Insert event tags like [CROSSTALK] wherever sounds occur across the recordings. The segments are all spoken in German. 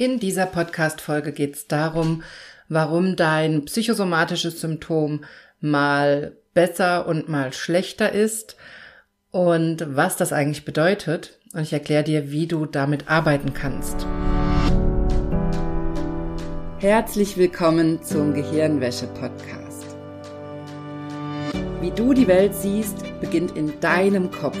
In dieser Podcast-Folge geht es darum, warum dein psychosomatisches Symptom mal besser und mal schlechter ist und was das eigentlich bedeutet. Und ich erkläre dir, wie du damit arbeiten kannst. Herzlich willkommen zum Gehirnwäsche-Podcast. Wie du die Welt siehst, beginnt in deinem Kopf.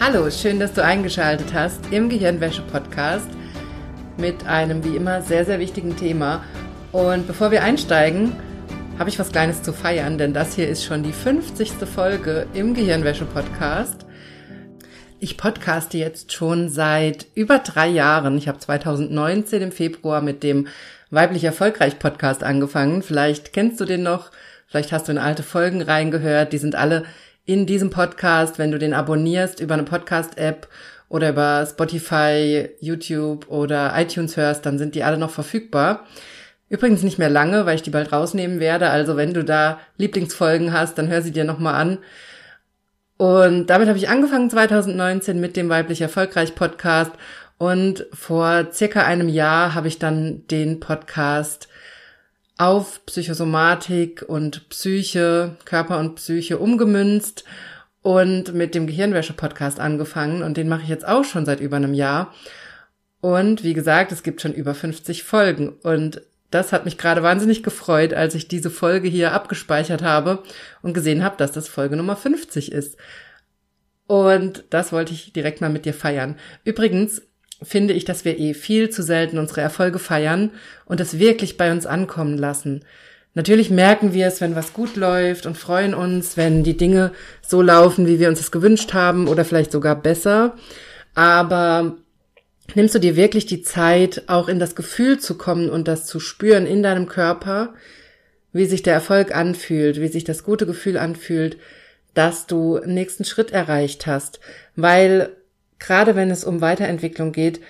Hallo, schön, dass du eingeschaltet hast im Gehirnwäsche-Podcast mit einem wie immer sehr, sehr wichtigen Thema. Und bevor wir einsteigen, habe ich was Kleines zu feiern, denn das hier ist schon die 50. Folge im Gehirnwäsche-Podcast. Ich podcaste jetzt schon seit über drei Jahren. Ich habe 2019 im Februar mit dem Weiblich Erfolgreich Podcast angefangen. Vielleicht kennst du den noch, vielleicht hast du in alte Folgen reingehört. Die sind alle in diesem Podcast, wenn du den abonnierst über eine Podcast-App oder über Spotify, YouTube oder iTunes hörst, dann sind die alle noch verfügbar. Übrigens nicht mehr lange, weil ich die bald rausnehmen werde. Also wenn du da Lieblingsfolgen hast, dann hör sie dir nochmal an. Und damit habe ich angefangen 2019 mit dem Weiblich Erfolgreich Podcast. Und vor circa einem Jahr habe ich dann den Podcast auf Psychosomatik und Psyche, Körper und Psyche umgemünzt und mit dem Gehirnwäsche-Podcast angefangen und den mache ich jetzt auch schon seit über einem Jahr. Und wie gesagt, es gibt schon über 50 Folgen und das hat mich gerade wahnsinnig gefreut, als ich diese Folge hier abgespeichert habe und gesehen habe, dass das Folge Nummer 50 ist. Und das wollte ich direkt mal mit dir feiern. Übrigens, finde ich, dass wir eh viel zu selten unsere Erfolge feiern und es wirklich bei uns ankommen lassen. Natürlich merken wir es, wenn was gut läuft und freuen uns, wenn die Dinge so laufen, wie wir uns es gewünscht haben oder vielleicht sogar besser. Aber nimmst du dir wirklich die Zeit, auch in das Gefühl zu kommen und das zu spüren in deinem Körper, wie sich der Erfolg anfühlt, wie sich das gute Gefühl anfühlt, dass du nächsten Schritt erreicht hast, weil gerade wenn es um Weiterentwicklung geht,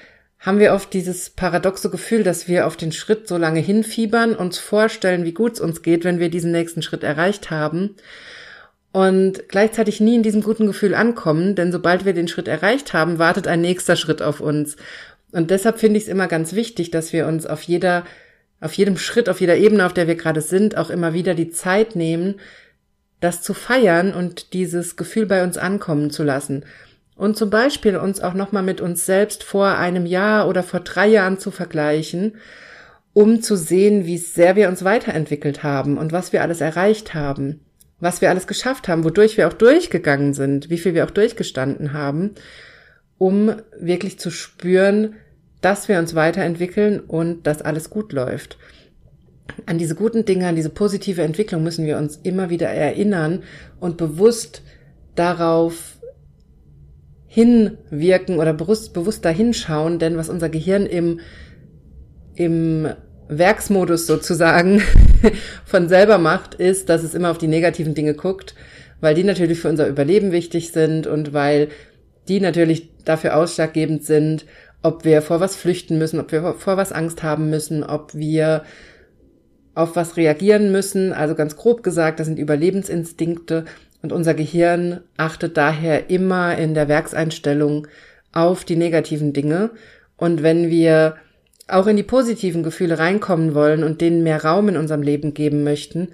haben wir oft dieses paradoxe Gefühl, dass wir auf den Schritt so lange hinfiebern, uns vorstellen, wie gut es uns geht, wenn wir diesen nächsten Schritt erreicht haben und gleichzeitig nie in diesem guten Gefühl ankommen, denn sobald wir den Schritt erreicht haben, wartet ein nächster Schritt auf uns. Und deshalb finde ich es immer ganz wichtig, dass wir uns auf jeder, auf jedem Schritt, auf jeder Ebene, auf der wir gerade sind, auch immer wieder die Zeit nehmen, das zu feiern und dieses Gefühl bei uns ankommen zu lassen und zum Beispiel uns auch nochmal mit uns selbst vor einem Jahr oder vor drei Jahren zu vergleichen, um zu sehen, wie sehr wir uns weiterentwickelt haben und was wir alles erreicht haben, was wir alles geschafft haben, wodurch wir auch durchgegangen sind, wie viel wir auch durchgestanden haben, um wirklich zu spüren, dass wir uns weiterentwickeln und dass alles gut läuft. An diese guten Dinge, an diese positive Entwicklung müssen wir uns immer wieder erinnern und bewusst darauf hinwirken oder bewusst, bewusst dahinschauen, denn was unser Gehirn im, im Werksmodus sozusagen [LAUGHS] von selber macht, ist, dass es immer auf die negativen Dinge guckt, weil die natürlich für unser Überleben wichtig sind und weil die natürlich dafür ausschlaggebend sind, ob wir vor was flüchten müssen, ob wir vor was Angst haben müssen, ob wir auf was reagieren müssen. Also ganz grob gesagt, das sind Überlebensinstinkte und unser Gehirn achtet daher immer in der Werkseinstellung auf die negativen Dinge. Und wenn wir auch in die positiven Gefühle reinkommen wollen und denen mehr Raum in unserem Leben geben möchten,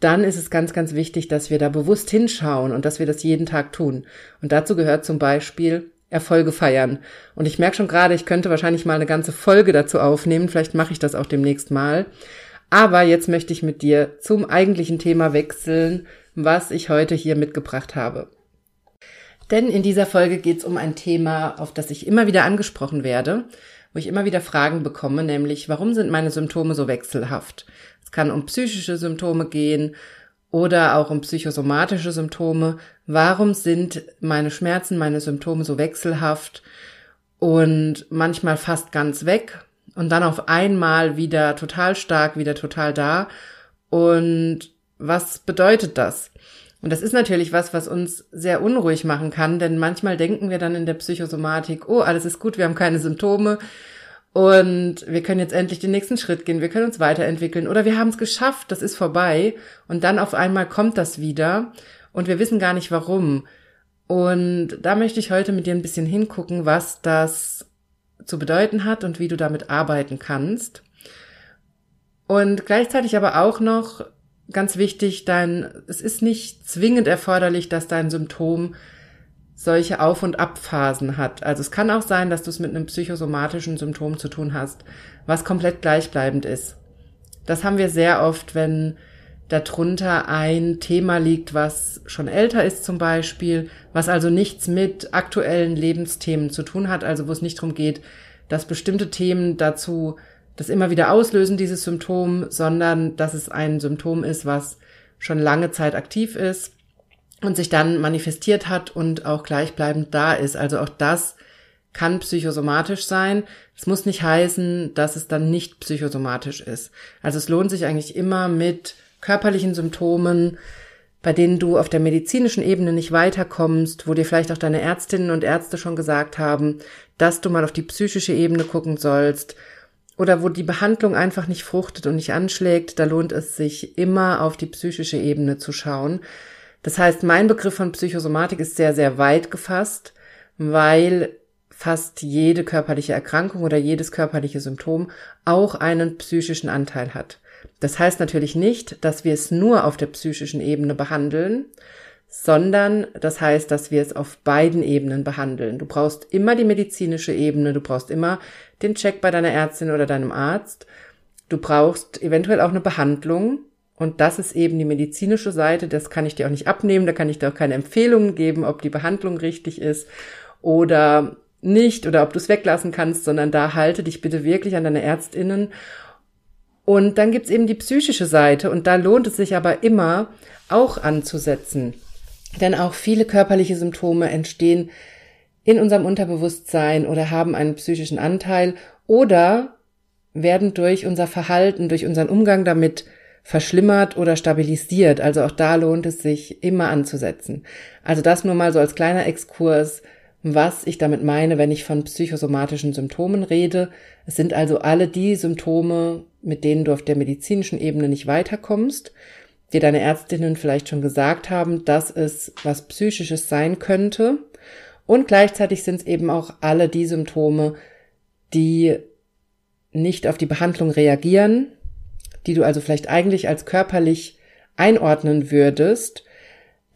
dann ist es ganz, ganz wichtig, dass wir da bewusst hinschauen und dass wir das jeden Tag tun. Und dazu gehört zum Beispiel Erfolge feiern. Und ich merke schon gerade, ich könnte wahrscheinlich mal eine ganze Folge dazu aufnehmen. Vielleicht mache ich das auch demnächst mal. Aber jetzt möchte ich mit dir zum eigentlichen Thema wechseln, was ich heute hier mitgebracht habe. Denn in dieser Folge geht es um ein Thema, auf das ich immer wieder angesprochen werde, wo ich immer wieder Fragen bekomme, nämlich warum sind meine Symptome so wechselhaft? Es kann um psychische Symptome gehen oder auch um psychosomatische Symptome. Warum sind meine Schmerzen, meine Symptome so wechselhaft und manchmal fast ganz weg und dann auf einmal wieder total stark, wieder total da. Und was bedeutet das? Und das ist natürlich was, was uns sehr unruhig machen kann, denn manchmal denken wir dann in der Psychosomatik, oh, alles ist gut, wir haben keine Symptome und wir können jetzt endlich den nächsten Schritt gehen, wir können uns weiterentwickeln oder wir haben es geschafft, das ist vorbei und dann auf einmal kommt das wieder und wir wissen gar nicht warum. Und da möchte ich heute mit dir ein bisschen hingucken, was das zu bedeuten hat und wie du damit arbeiten kannst. Und gleichzeitig aber auch noch ganz wichtig, dein, es ist nicht zwingend erforderlich, dass dein Symptom solche Auf- und Abphasen hat. Also es kann auch sein, dass du es mit einem psychosomatischen Symptom zu tun hast, was komplett gleichbleibend ist. Das haben wir sehr oft, wenn darunter ein Thema liegt, was schon älter ist zum Beispiel, was also nichts mit aktuellen Lebensthemen zu tun hat, also wo es nicht darum geht, dass bestimmte Themen dazu das immer wieder auslösen, dieses Symptom, sondern dass es ein Symptom ist, was schon lange Zeit aktiv ist und sich dann manifestiert hat und auch gleichbleibend da ist. Also auch das kann psychosomatisch sein. Es muss nicht heißen, dass es dann nicht psychosomatisch ist. Also es lohnt sich eigentlich immer mit körperlichen Symptomen, bei denen du auf der medizinischen Ebene nicht weiterkommst, wo dir vielleicht auch deine Ärztinnen und Ärzte schon gesagt haben, dass du mal auf die psychische Ebene gucken sollst, oder wo die Behandlung einfach nicht fruchtet und nicht anschlägt, da lohnt es sich immer auf die psychische Ebene zu schauen. Das heißt, mein Begriff von Psychosomatik ist sehr, sehr weit gefasst, weil fast jede körperliche Erkrankung oder jedes körperliche Symptom auch einen psychischen Anteil hat. Das heißt natürlich nicht, dass wir es nur auf der psychischen Ebene behandeln, sondern das heißt, dass wir es auf beiden Ebenen behandeln. Du brauchst immer die medizinische Ebene, du brauchst immer den Check bei deiner Ärztin oder deinem Arzt, du brauchst eventuell auch eine Behandlung und das ist eben die medizinische Seite, das kann ich dir auch nicht abnehmen, da kann ich dir auch keine Empfehlungen geben, ob die Behandlung richtig ist oder nicht oder ob du es weglassen kannst, sondern da halte dich bitte wirklich an deine Ärztinnen. Und dann gibt's eben die psychische Seite und da lohnt es sich aber immer auch anzusetzen. Denn auch viele körperliche Symptome entstehen in unserem Unterbewusstsein oder haben einen psychischen Anteil oder werden durch unser Verhalten, durch unseren Umgang damit verschlimmert oder stabilisiert. Also auch da lohnt es sich immer anzusetzen. Also das nur mal so als kleiner Exkurs, was ich damit meine, wenn ich von psychosomatischen Symptomen rede. Es sind also alle die Symptome, mit denen du auf der medizinischen Ebene nicht weiterkommst dir deine Ärztinnen vielleicht schon gesagt haben, dass es was Psychisches sein könnte. Und gleichzeitig sind es eben auch alle die Symptome, die nicht auf die Behandlung reagieren, die du also vielleicht eigentlich als körperlich einordnen würdest,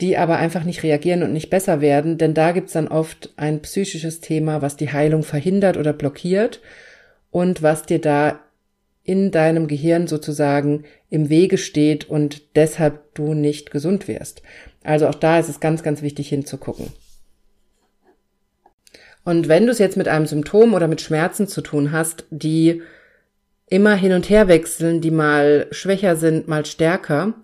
die aber einfach nicht reagieren und nicht besser werden, denn da gibt's dann oft ein psychisches Thema, was die Heilung verhindert oder blockiert und was dir da in deinem Gehirn sozusagen im Wege steht und deshalb du nicht gesund wirst. Also auch da ist es ganz, ganz wichtig hinzugucken. Und wenn du es jetzt mit einem Symptom oder mit Schmerzen zu tun hast, die immer hin und her wechseln, die mal schwächer sind, mal stärker,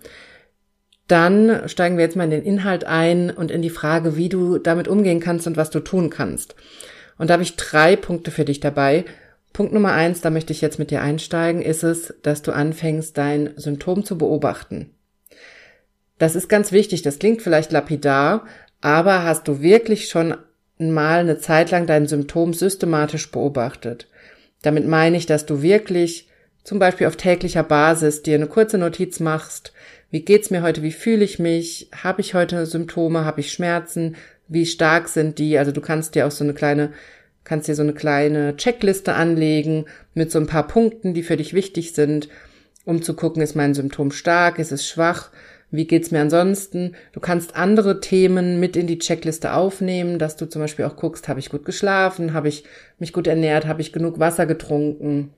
dann steigen wir jetzt mal in den Inhalt ein und in die Frage, wie du damit umgehen kannst und was du tun kannst. Und da habe ich drei Punkte für dich dabei, Punkt Nummer eins, da möchte ich jetzt mit dir einsteigen, ist es, dass du anfängst, dein Symptom zu beobachten. Das ist ganz wichtig. Das klingt vielleicht lapidar, aber hast du wirklich schon mal eine Zeit lang dein Symptom systematisch beobachtet? Damit meine ich, dass du wirklich zum Beispiel auf täglicher Basis dir eine kurze Notiz machst. Wie geht's mir heute? Wie fühle ich mich? Habe ich heute Symptome? Habe ich Schmerzen? Wie stark sind die? Also du kannst dir auch so eine kleine kannst dir so eine kleine Checkliste anlegen mit so ein paar Punkten, die für dich wichtig sind, um zu gucken, ist mein Symptom stark, ist es schwach, wie geht's mir ansonsten? Du kannst andere Themen mit in die Checkliste aufnehmen, dass du zum Beispiel auch guckst, habe ich gut geschlafen, habe ich mich gut ernährt, habe ich genug Wasser getrunken,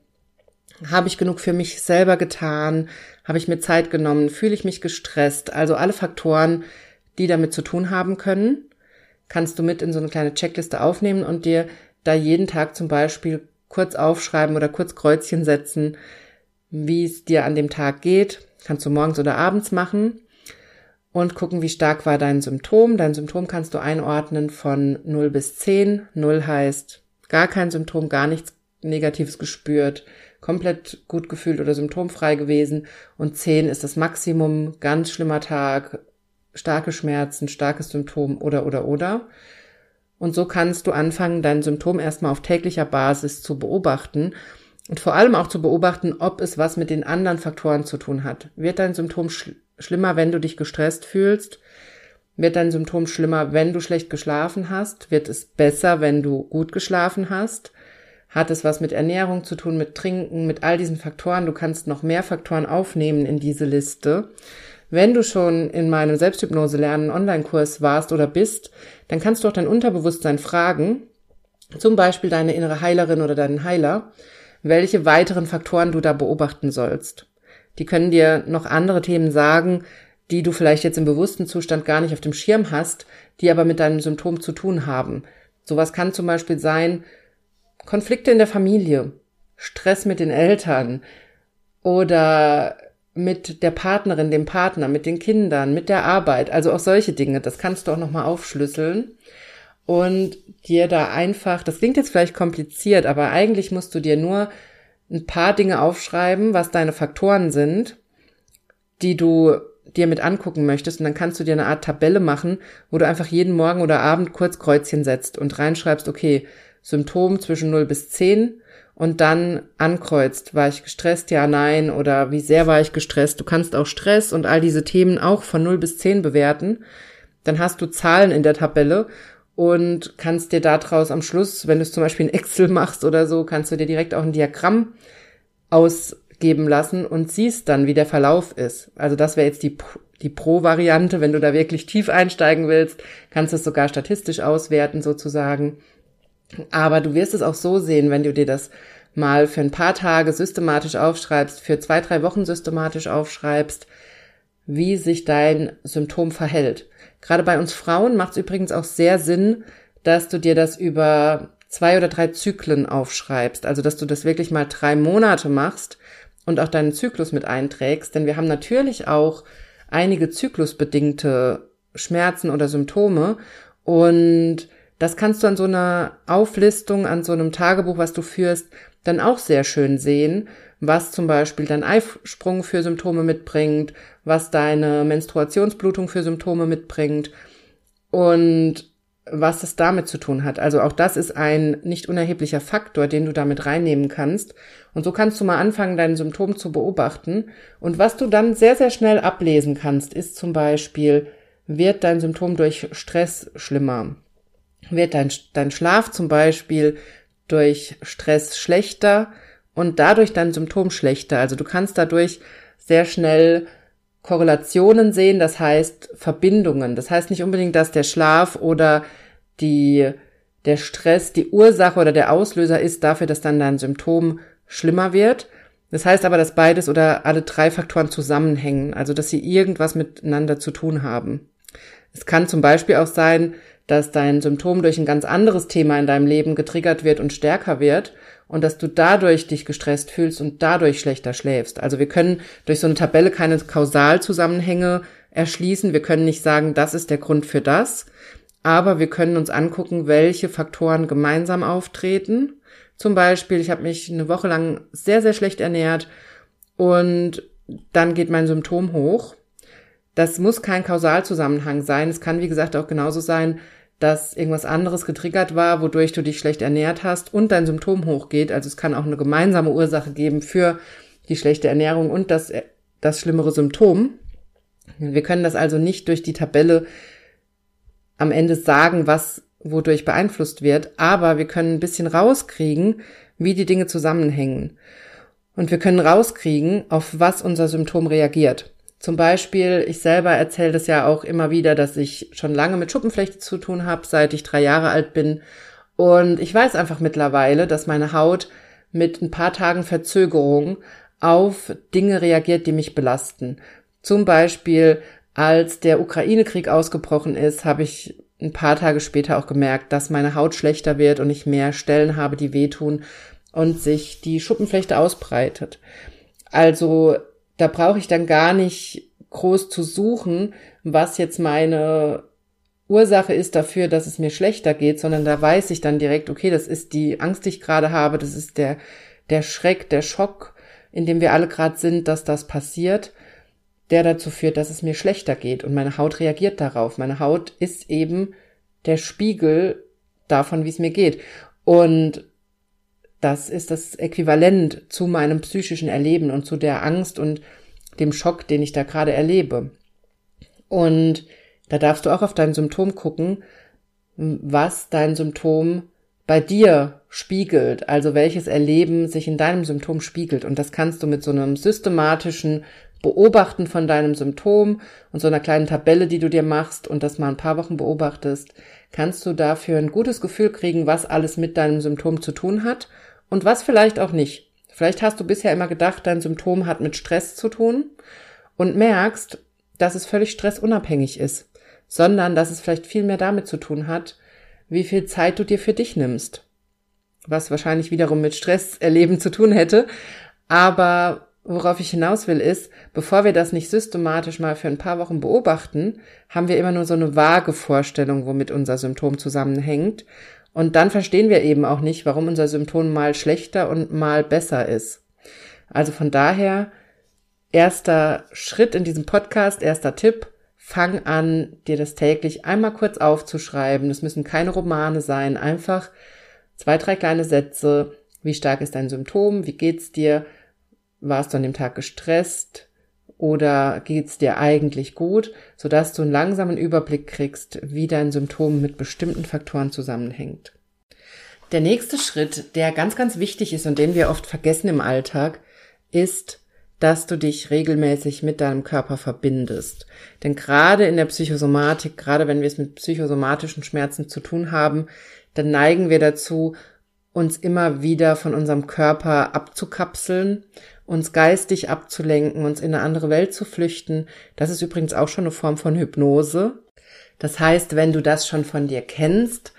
habe ich genug für mich selber getan, habe ich mir Zeit genommen, fühle ich mich gestresst, also alle Faktoren, die damit zu tun haben können, kannst du mit in so eine kleine Checkliste aufnehmen und dir da jeden Tag zum Beispiel kurz aufschreiben oder kurz Kreuzchen setzen, wie es dir an dem Tag geht. Kannst du morgens oder abends machen und gucken, wie stark war dein Symptom. Dein Symptom kannst du einordnen von 0 bis 10. 0 heißt gar kein Symptom, gar nichts Negatives gespürt, komplett gut gefühlt oder symptomfrei gewesen. Und zehn ist das Maximum, ganz schlimmer Tag, starke Schmerzen, starkes Symptom oder oder oder. Und so kannst du anfangen, dein Symptom erstmal auf täglicher Basis zu beobachten und vor allem auch zu beobachten, ob es was mit den anderen Faktoren zu tun hat. Wird dein Symptom schl schlimmer, wenn du dich gestresst fühlst? Wird dein Symptom schlimmer, wenn du schlecht geschlafen hast? Wird es besser, wenn du gut geschlafen hast? Hat es was mit Ernährung zu tun, mit Trinken, mit all diesen Faktoren? Du kannst noch mehr Faktoren aufnehmen in diese Liste. Wenn du schon in meinem Selbsthypnose lernen Online-Kurs warst oder bist, dann kannst du auch dein Unterbewusstsein fragen, zum Beispiel deine innere Heilerin oder deinen Heiler, welche weiteren Faktoren du da beobachten sollst. Die können dir noch andere Themen sagen, die du vielleicht jetzt im bewussten Zustand gar nicht auf dem Schirm hast, die aber mit deinem Symptom zu tun haben. Sowas kann zum Beispiel sein Konflikte in der Familie, Stress mit den Eltern oder mit der Partnerin, dem Partner, mit den Kindern, mit der Arbeit, also auch solche Dinge. Das kannst du auch nochmal aufschlüsseln und dir da einfach, das klingt jetzt vielleicht kompliziert, aber eigentlich musst du dir nur ein paar Dinge aufschreiben, was deine Faktoren sind, die du dir mit angucken möchtest und dann kannst du dir eine Art Tabelle machen, wo du einfach jeden Morgen oder Abend kurz Kreuzchen setzt und reinschreibst, okay, Symptom zwischen 0 bis 10 und dann ankreuzt, war ich gestresst, ja, nein, oder wie sehr war ich gestresst. Du kannst auch Stress und all diese Themen auch von 0 bis 10 bewerten. Dann hast du Zahlen in der Tabelle und kannst dir daraus am Schluss, wenn du es zum Beispiel in Excel machst oder so, kannst du dir direkt auch ein Diagramm ausgeben lassen und siehst dann, wie der Verlauf ist. Also das wäre jetzt die, die Pro-Variante. Wenn du da wirklich tief einsteigen willst, kannst du es sogar statistisch auswerten sozusagen. Aber du wirst es auch so sehen, wenn du dir das mal für ein paar Tage systematisch aufschreibst, für zwei, drei Wochen systematisch aufschreibst, wie sich dein Symptom verhält. Gerade bei uns Frauen macht es übrigens auch sehr Sinn, dass du dir das über zwei oder drei Zyklen aufschreibst. Also, dass du das wirklich mal drei Monate machst und auch deinen Zyklus mit einträgst. Denn wir haben natürlich auch einige zyklusbedingte Schmerzen oder Symptome. Und das kannst du an so einer Auflistung, an so einem Tagebuch, was du führst, dann auch sehr schön sehen, was zum Beispiel dein Eisprung für Symptome mitbringt, was deine Menstruationsblutung für Symptome mitbringt und was es damit zu tun hat. Also auch das ist ein nicht unerheblicher Faktor, den du damit reinnehmen kannst. Und so kannst du mal anfangen, dein Symptom zu beobachten. Und was du dann sehr, sehr schnell ablesen kannst, ist zum Beispiel, wird dein Symptom durch Stress schlimmer? Wird dein, dein Schlaf zum Beispiel durch Stress schlechter? und dadurch dein Symptom schlechter. Also du kannst dadurch sehr schnell Korrelationen sehen, das heißt Verbindungen. Das heißt nicht unbedingt, dass der Schlaf oder die, der Stress die Ursache oder der Auslöser ist dafür, dass dann dein Symptom schlimmer wird. Das heißt aber, dass beides oder alle drei Faktoren zusammenhängen, also dass sie irgendwas miteinander zu tun haben. Es kann zum Beispiel auch sein, dass dein Symptom durch ein ganz anderes Thema in deinem Leben getriggert wird und stärker wird und dass du dadurch dich gestresst fühlst und dadurch schlechter schläfst. Also wir können durch so eine Tabelle keine Kausalzusammenhänge erschließen. Wir können nicht sagen, das ist der Grund für das, aber wir können uns angucken, welche Faktoren gemeinsam auftreten. Zum Beispiel, ich habe mich eine Woche lang sehr, sehr schlecht ernährt und dann geht mein Symptom hoch. Das muss kein Kausalzusammenhang sein. Es kann, wie gesagt, auch genauso sein, dass irgendwas anderes getriggert war, wodurch du dich schlecht ernährt hast und dein Symptom hochgeht. Also es kann auch eine gemeinsame Ursache geben für die schlechte Ernährung und das, das schlimmere Symptom. Wir können das also nicht durch die Tabelle am Ende sagen, was wodurch beeinflusst wird, aber wir können ein bisschen rauskriegen, wie die Dinge zusammenhängen. Und wir können rauskriegen, auf was unser Symptom reagiert. Zum Beispiel, ich selber erzähle das ja auch immer wieder, dass ich schon lange mit Schuppenflechte zu tun habe, seit ich drei Jahre alt bin. Und ich weiß einfach mittlerweile, dass meine Haut mit ein paar Tagen Verzögerung auf Dinge reagiert, die mich belasten. Zum Beispiel, als der Ukraine-Krieg ausgebrochen ist, habe ich ein paar Tage später auch gemerkt, dass meine Haut schlechter wird und ich mehr Stellen habe, die wehtun und sich die Schuppenflechte ausbreitet. Also da brauche ich dann gar nicht groß zu suchen, was jetzt meine Ursache ist dafür, dass es mir schlechter geht, sondern da weiß ich dann direkt, okay, das ist die Angst, die ich gerade habe, das ist der, der Schreck, der Schock, in dem wir alle gerade sind, dass das passiert, der dazu führt, dass es mir schlechter geht und meine Haut reagiert darauf. Meine Haut ist eben der Spiegel davon, wie es mir geht. Und das ist das Äquivalent zu meinem psychischen Erleben und zu der Angst und dem Schock, den ich da gerade erlebe. Und da darfst du auch auf dein Symptom gucken, was dein Symptom bei dir spiegelt, also welches Erleben sich in deinem Symptom spiegelt. Und das kannst du mit so einem systematischen Beobachten von deinem Symptom und so einer kleinen Tabelle, die du dir machst und das mal ein paar Wochen beobachtest, kannst du dafür ein gutes Gefühl kriegen, was alles mit deinem Symptom zu tun hat und was vielleicht auch nicht. Vielleicht hast du bisher immer gedacht, dein Symptom hat mit Stress zu tun und merkst, dass es völlig stressunabhängig ist, sondern dass es vielleicht viel mehr damit zu tun hat, wie viel Zeit du dir für dich nimmst. Was wahrscheinlich wiederum mit Stress erleben zu tun hätte. Aber worauf ich hinaus will, ist, bevor wir das nicht systematisch mal für ein paar Wochen beobachten, haben wir immer nur so eine vage Vorstellung, womit unser Symptom zusammenhängt. Und dann verstehen wir eben auch nicht, warum unser Symptom mal schlechter und mal besser ist. Also von daher, erster Schritt in diesem Podcast, erster Tipp, fang an, dir das täglich einmal kurz aufzuschreiben. Das müssen keine Romane sein, einfach zwei, drei kleine Sätze. Wie stark ist dein Symptom? Wie geht's dir? Warst du an dem Tag gestresst? Oder geht's dir eigentlich gut, sodass du einen langsamen Überblick kriegst, wie dein Symptom mit bestimmten Faktoren zusammenhängt. Der nächste Schritt, der ganz, ganz wichtig ist und den wir oft vergessen im Alltag, ist, dass du dich regelmäßig mit deinem Körper verbindest. Denn gerade in der Psychosomatik, gerade wenn wir es mit psychosomatischen Schmerzen zu tun haben, dann neigen wir dazu, uns immer wieder von unserem Körper abzukapseln uns geistig abzulenken, uns in eine andere Welt zu flüchten. Das ist übrigens auch schon eine Form von Hypnose. Das heißt, wenn du das schon von dir kennst,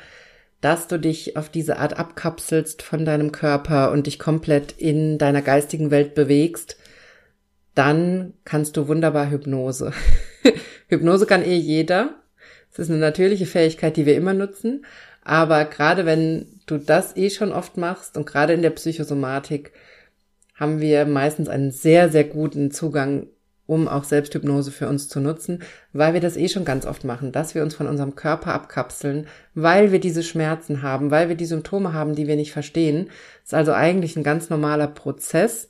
dass du dich auf diese Art abkapselst von deinem Körper und dich komplett in deiner geistigen Welt bewegst, dann kannst du wunderbar Hypnose. [LAUGHS] Hypnose kann eh jeder. Es ist eine natürliche Fähigkeit, die wir immer nutzen. Aber gerade wenn du das eh schon oft machst und gerade in der Psychosomatik, haben wir meistens einen sehr, sehr guten Zugang, um auch Selbsthypnose für uns zu nutzen, weil wir das eh schon ganz oft machen, dass wir uns von unserem Körper abkapseln, weil wir diese Schmerzen haben, weil wir die Symptome haben, die wir nicht verstehen. Das ist also eigentlich ein ganz normaler Prozess,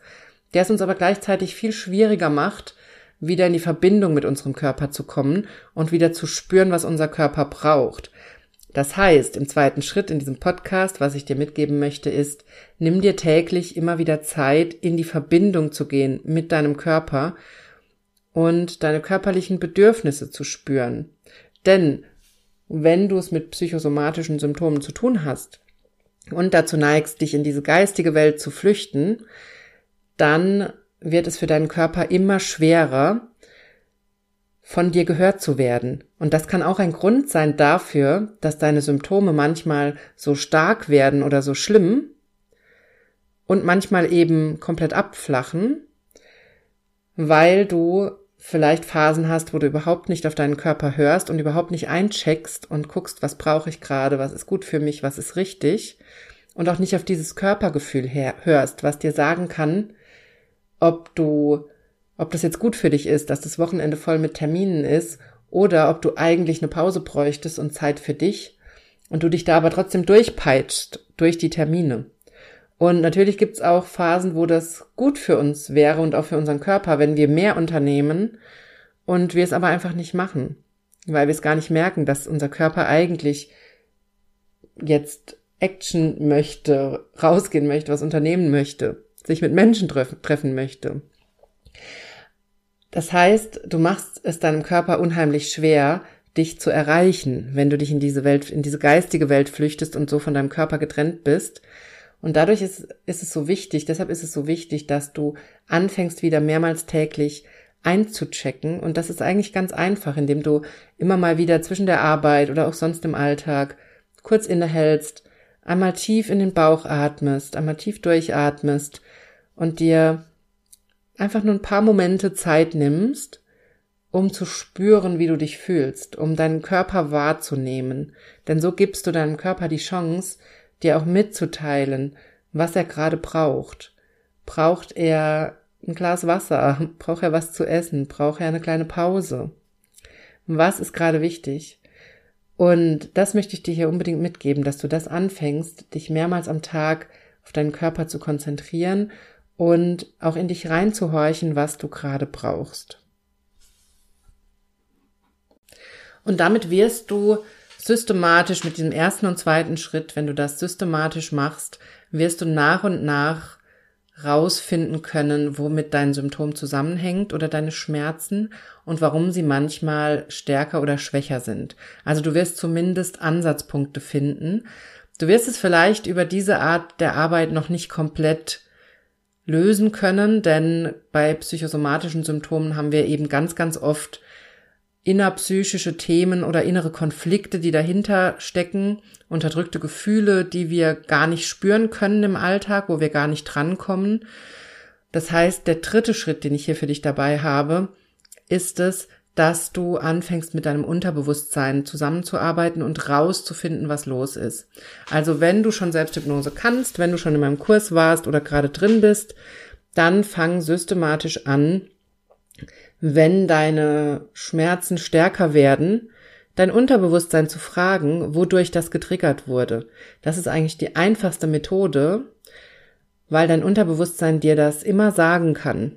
der es uns aber gleichzeitig viel schwieriger macht, wieder in die Verbindung mit unserem Körper zu kommen und wieder zu spüren, was unser Körper braucht. Das heißt, im zweiten Schritt in diesem Podcast, was ich dir mitgeben möchte, ist, nimm dir täglich immer wieder Zeit, in die Verbindung zu gehen mit deinem Körper und deine körperlichen Bedürfnisse zu spüren. Denn wenn du es mit psychosomatischen Symptomen zu tun hast und dazu neigst, dich in diese geistige Welt zu flüchten, dann wird es für deinen Körper immer schwerer, von dir gehört zu werden. Und das kann auch ein Grund sein dafür, dass deine Symptome manchmal so stark werden oder so schlimm und manchmal eben komplett abflachen, weil du vielleicht Phasen hast, wo du überhaupt nicht auf deinen Körper hörst und überhaupt nicht eincheckst und guckst, was brauche ich gerade, was ist gut für mich, was ist richtig und auch nicht auf dieses Körpergefühl hörst, was dir sagen kann, ob du ob das jetzt gut für dich ist, dass das Wochenende voll mit Terminen ist oder ob du eigentlich eine Pause bräuchtest und Zeit für dich und du dich da aber trotzdem durchpeitscht durch die Termine. Und natürlich gibt's auch Phasen, wo das gut für uns wäre und auch für unseren Körper, wenn wir mehr unternehmen und wir es aber einfach nicht machen, weil wir es gar nicht merken, dass unser Körper eigentlich jetzt Action möchte, rausgehen möchte, was unternehmen möchte, sich mit Menschen treffen möchte. Das heißt, du machst es deinem Körper unheimlich schwer, dich zu erreichen, wenn du dich in diese Welt, in diese geistige Welt flüchtest und so von deinem Körper getrennt bist. Und dadurch ist, ist es so wichtig, deshalb ist es so wichtig, dass du anfängst wieder mehrmals täglich einzuchecken. Und das ist eigentlich ganz einfach, indem du immer mal wieder zwischen der Arbeit oder auch sonst im Alltag kurz innehältst, einmal tief in den Bauch atmest, einmal tief durchatmest und dir einfach nur ein paar Momente Zeit nimmst, um zu spüren, wie du dich fühlst, um deinen Körper wahrzunehmen. Denn so gibst du deinem Körper die Chance, dir auch mitzuteilen, was er gerade braucht. Braucht er ein Glas Wasser? [LAUGHS] Braucht er was zu essen? Braucht er eine kleine Pause? Was ist gerade wichtig? Und das möchte ich dir hier unbedingt mitgeben, dass du das anfängst, dich mehrmals am Tag auf deinen Körper zu konzentrieren und auch in dich reinzuhorchen, was du gerade brauchst. Und damit wirst du systematisch mit diesem ersten und zweiten Schritt, wenn du das systematisch machst, wirst du nach und nach rausfinden können, womit dein Symptom zusammenhängt oder deine Schmerzen und warum sie manchmal stärker oder schwächer sind. Also du wirst zumindest Ansatzpunkte finden. Du wirst es vielleicht über diese Art der Arbeit noch nicht komplett lösen können, denn bei psychosomatischen Symptomen haben wir eben ganz, ganz oft innerpsychische Themen oder innere Konflikte, die dahinter stecken, unterdrückte Gefühle, die wir gar nicht spüren können im Alltag, wo wir gar nicht drankommen. Das heißt, der dritte Schritt, den ich hier für dich dabei habe, ist es, dass du anfängst mit deinem Unterbewusstsein zusammenzuarbeiten und rauszufinden, was los ist. Also wenn du schon Selbsthypnose kannst, wenn du schon in meinem Kurs warst oder gerade drin bist, dann fang systematisch an, wenn deine Schmerzen stärker werden, dein Unterbewusstsein zu fragen, wodurch das getriggert wurde. Das ist eigentlich die einfachste Methode, weil dein Unterbewusstsein dir das immer sagen kann.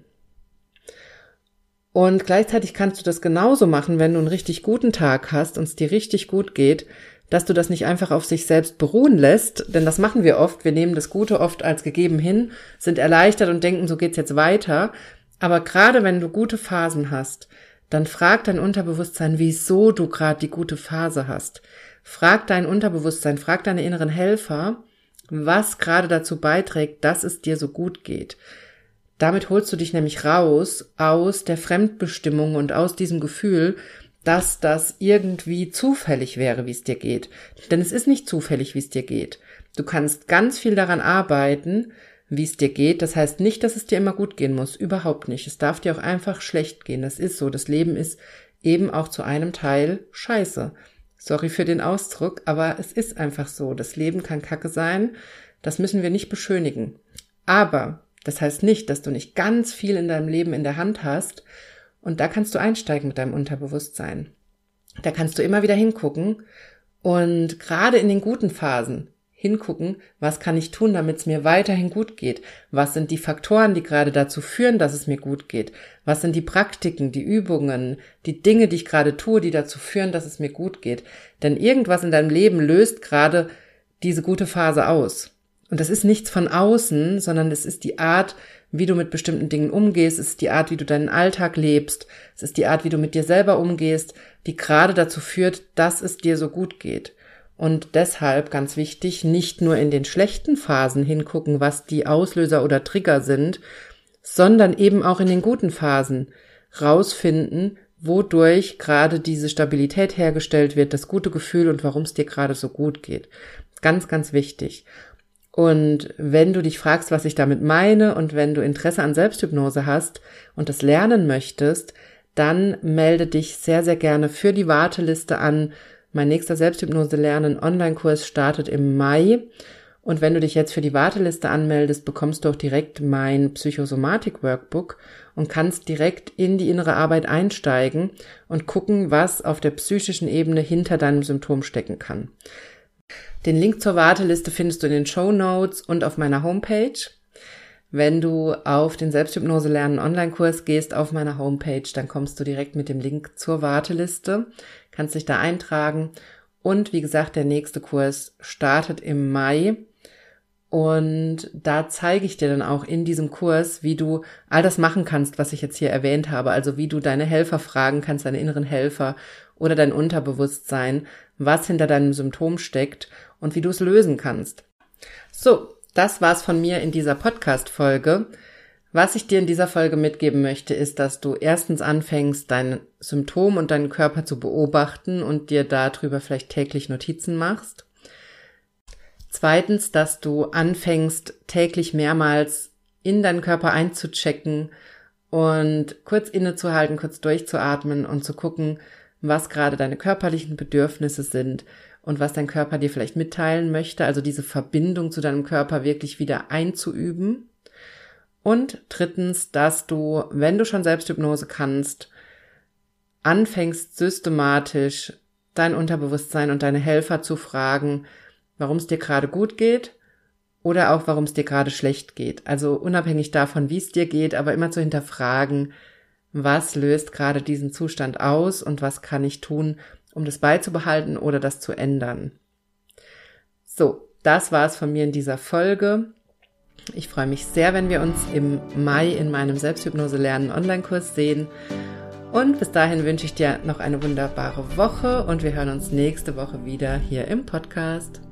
Und gleichzeitig kannst du das genauso machen, wenn du einen richtig guten Tag hast und es dir richtig gut geht, dass du das nicht einfach auf sich selbst beruhen lässt, denn das machen wir oft. Wir nehmen das Gute oft als gegeben hin, sind erleichtert und denken, so geht's jetzt weiter. Aber gerade wenn du gute Phasen hast, dann frag dein Unterbewusstsein, wieso du gerade die gute Phase hast. Frag dein Unterbewusstsein, frag deine inneren Helfer, was gerade dazu beiträgt, dass es dir so gut geht. Damit holst du dich nämlich raus aus der Fremdbestimmung und aus diesem Gefühl, dass das irgendwie zufällig wäre, wie es dir geht. Denn es ist nicht zufällig, wie es dir geht. Du kannst ganz viel daran arbeiten, wie es dir geht. Das heißt nicht, dass es dir immer gut gehen muss. Überhaupt nicht. Es darf dir auch einfach schlecht gehen. Das ist so. Das Leben ist eben auch zu einem Teil scheiße. Sorry für den Ausdruck, aber es ist einfach so. Das Leben kann kacke sein. Das müssen wir nicht beschönigen. Aber das heißt nicht, dass du nicht ganz viel in deinem Leben in der Hand hast. Und da kannst du einsteigen mit deinem Unterbewusstsein. Da kannst du immer wieder hingucken. Und gerade in den guten Phasen, hingucken, was kann ich tun, damit es mir weiterhin gut geht? Was sind die Faktoren, die gerade dazu führen, dass es mir gut geht? Was sind die Praktiken, die Übungen, die Dinge, die ich gerade tue, die dazu führen, dass es mir gut geht? Denn irgendwas in deinem Leben löst gerade diese gute Phase aus. Und das ist nichts von außen, sondern es ist die Art, wie du mit bestimmten Dingen umgehst, es ist die Art, wie du deinen Alltag lebst, es ist die Art, wie du mit dir selber umgehst, die gerade dazu führt, dass es dir so gut geht. Und deshalb ganz wichtig, nicht nur in den schlechten Phasen hingucken, was die Auslöser oder Trigger sind, sondern eben auch in den guten Phasen rausfinden, wodurch gerade diese Stabilität hergestellt wird, das gute Gefühl und warum es dir gerade so gut geht. Ganz, ganz wichtig. Und wenn du dich fragst, was ich damit meine und wenn du Interesse an Selbsthypnose hast und das lernen möchtest, dann melde dich sehr, sehr gerne für die Warteliste an mein nächster Selbsthypnose lernen Online-Kurs startet im Mai. Und wenn du dich jetzt für die Warteliste anmeldest, bekommst du auch direkt mein Psychosomatik-Workbook und kannst direkt in die innere Arbeit einsteigen und gucken, was auf der psychischen Ebene hinter deinem Symptom stecken kann. Den Link zur Warteliste findest du in den Show Notes und auf meiner Homepage. Wenn du auf den Selbsthypnose lernen Online-Kurs gehst auf meiner Homepage, dann kommst du direkt mit dem Link zur Warteliste kannst dich da eintragen. Und wie gesagt, der nächste Kurs startet im Mai. Und da zeige ich dir dann auch in diesem Kurs, wie du all das machen kannst, was ich jetzt hier erwähnt habe. Also wie du deine Helfer fragen kannst, deine inneren Helfer oder dein Unterbewusstsein, was hinter deinem Symptom steckt und wie du es lösen kannst. So, das war's von mir in dieser Podcast-Folge. Was ich dir in dieser Folge mitgeben möchte, ist, dass du erstens anfängst, dein Symptom und deinen Körper zu beobachten und dir darüber vielleicht täglich Notizen machst. Zweitens, dass du anfängst, täglich mehrmals in deinen Körper einzuchecken und kurz innezuhalten, kurz durchzuatmen und zu gucken, was gerade deine körperlichen Bedürfnisse sind und was dein Körper dir vielleicht mitteilen möchte, also diese Verbindung zu deinem Körper wirklich wieder einzuüben. Und drittens, dass du, wenn du schon Selbsthypnose kannst, anfängst systematisch dein Unterbewusstsein und deine Helfer zu fragen, warum es dir gerade gut geht oder auch warum es dir gerade schlecht geht. Also unabhängig davon, wie es dir geht, aber immer zu hinterfragen, was löst gerade diesen Zustand aus und was kann ich tun, um das beizubehalten oder das zu ändern. So, das war es von mir in dieser Folge. Ich freue mich sehr, wenn wir uns im Mai in meinem Selbsthypnose lernen Online-Kurs sehen. Und bis dahin wünsche ich dir noch eine wunderbare Woche und wir hören uns nächste Woche wieder hier im Podcast.